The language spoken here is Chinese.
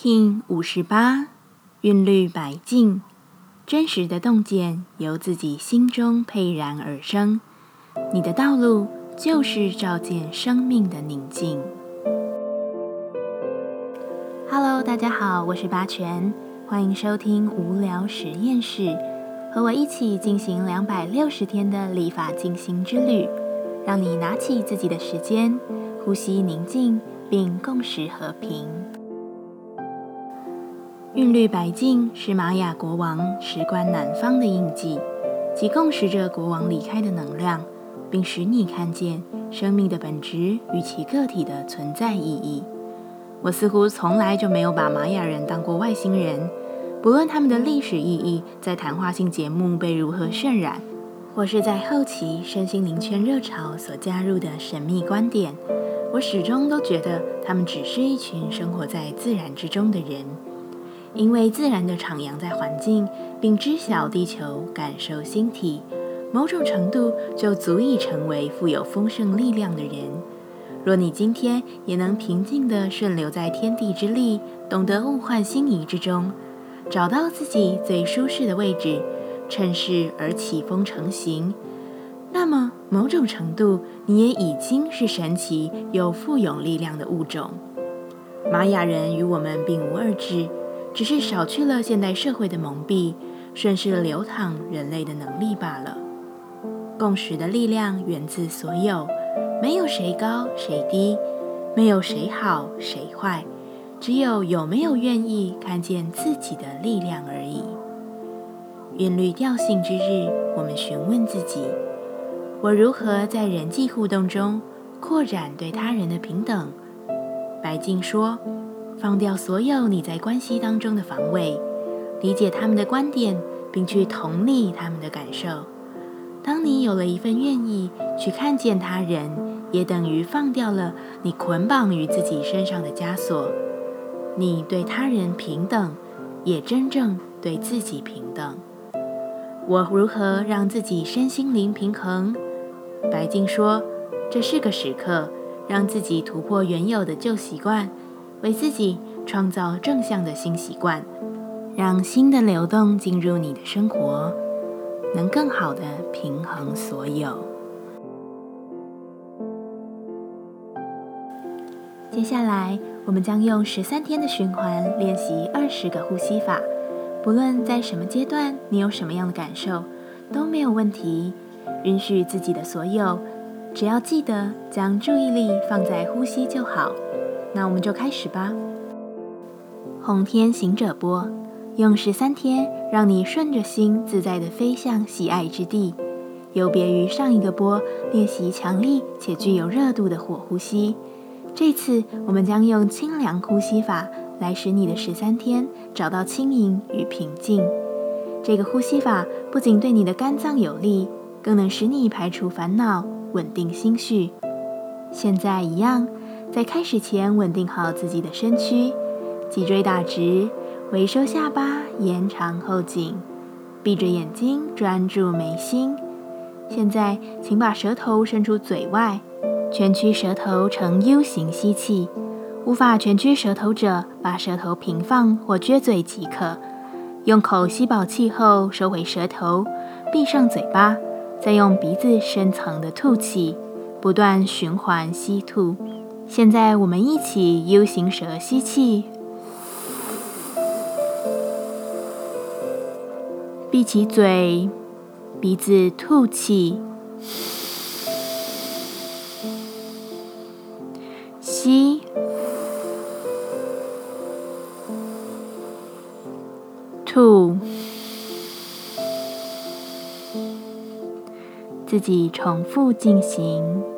King 五十八，韵律百进，真实的洞见由自己心中沛然而生。你的道路就是照见生命的宁静。Hello，大家好，我是八全，欢迎收听无聊实验室，和我一起进行两百六十天的立法进行之旅，让你拿起自己的时间，呼吸宁静，并共识和平。韵律白净是玛雅国王持观南方的印记，即共识着国王离开的能量，并使你看见生命的本质与其个体的存在意义。我似乎从来就没有把玛雅人当过外星人，不论他们的历史意义在谈话性节目被如何渲染，或是在后期身心灵圈热潮所加入的神秘观点，我始终都觉得他们只是一群生活在自然之中的人。因为自然的徜徉在环境，并知晓地球、感受星体，某种程度就足以成为富有丰盛力量的人。若你今天也能平静地顺流在天地之力，懂得物换星移之中，找到自己最舒适的位置，趁势而起风成形，那么某种程度你也已经是神奇又富有力量的物种。玛雅人与我们并无二致。只是少去了现代社会的蒙蔽，顺势流淌人类的能力罢了。共识的力量源自所有，没有谁高谁低，没有谁好谁坏，只有有没有愿意看见自己的力量而已。韵律调性之日，我们询问自己：我如何在人际互动中扩展对他人的平等？白静说。放掉所有你在关系当中的防卫，理解他们的观点，并去同理他们的感受。当你有了一份愿意去看见他人，也等于放掉了你捆绑于自己身上的枷锁。你对他人平等，也真正对自己平等。我如何让自己身心灵平衡？白静说：“这是个时刻，让自己突破原有的旧习惯。”为自己创造正向的新习惯，让新的流动进入你的生活，能更好的平衡所有。接下来，我们将用十三天的循环练习二十个呼吸法。不论在什么阶段，你有什么样的感受，都没有问题。允许自己的所有，只要记得将注意力放在呼吸就好。那我们就开始吧。红天行者波，用十三天让你顺着心自在的飞向喜爱之地。有别于上一个波练习强力且具有热度的火呼吸，这次我们将用清凉呼吸法来使你的十三天找到轻盈与平静。这个呼吸法不仅对你的肝脏有利，更能使你排除烦恼，稳定心绪。现在一样。在开始前，稳定好自己的身躯，脊椎打直，微收下巴，延长后颈，闭着眼睛专注眉心。现在，请把舌头伸出嘴外，蜷曲舌头呈 U 型吸气。无法蜷曲舌头者，把舌头平放或撅嘴即可。用口吸饱气后，收回舌头，闭上嘴巴，再用鼻子深层的吐气，不断循环吸吐。现在我们一起 U 型舌吸气，闭起嘴，鼻子吐气，吸，吐，自己重复进行。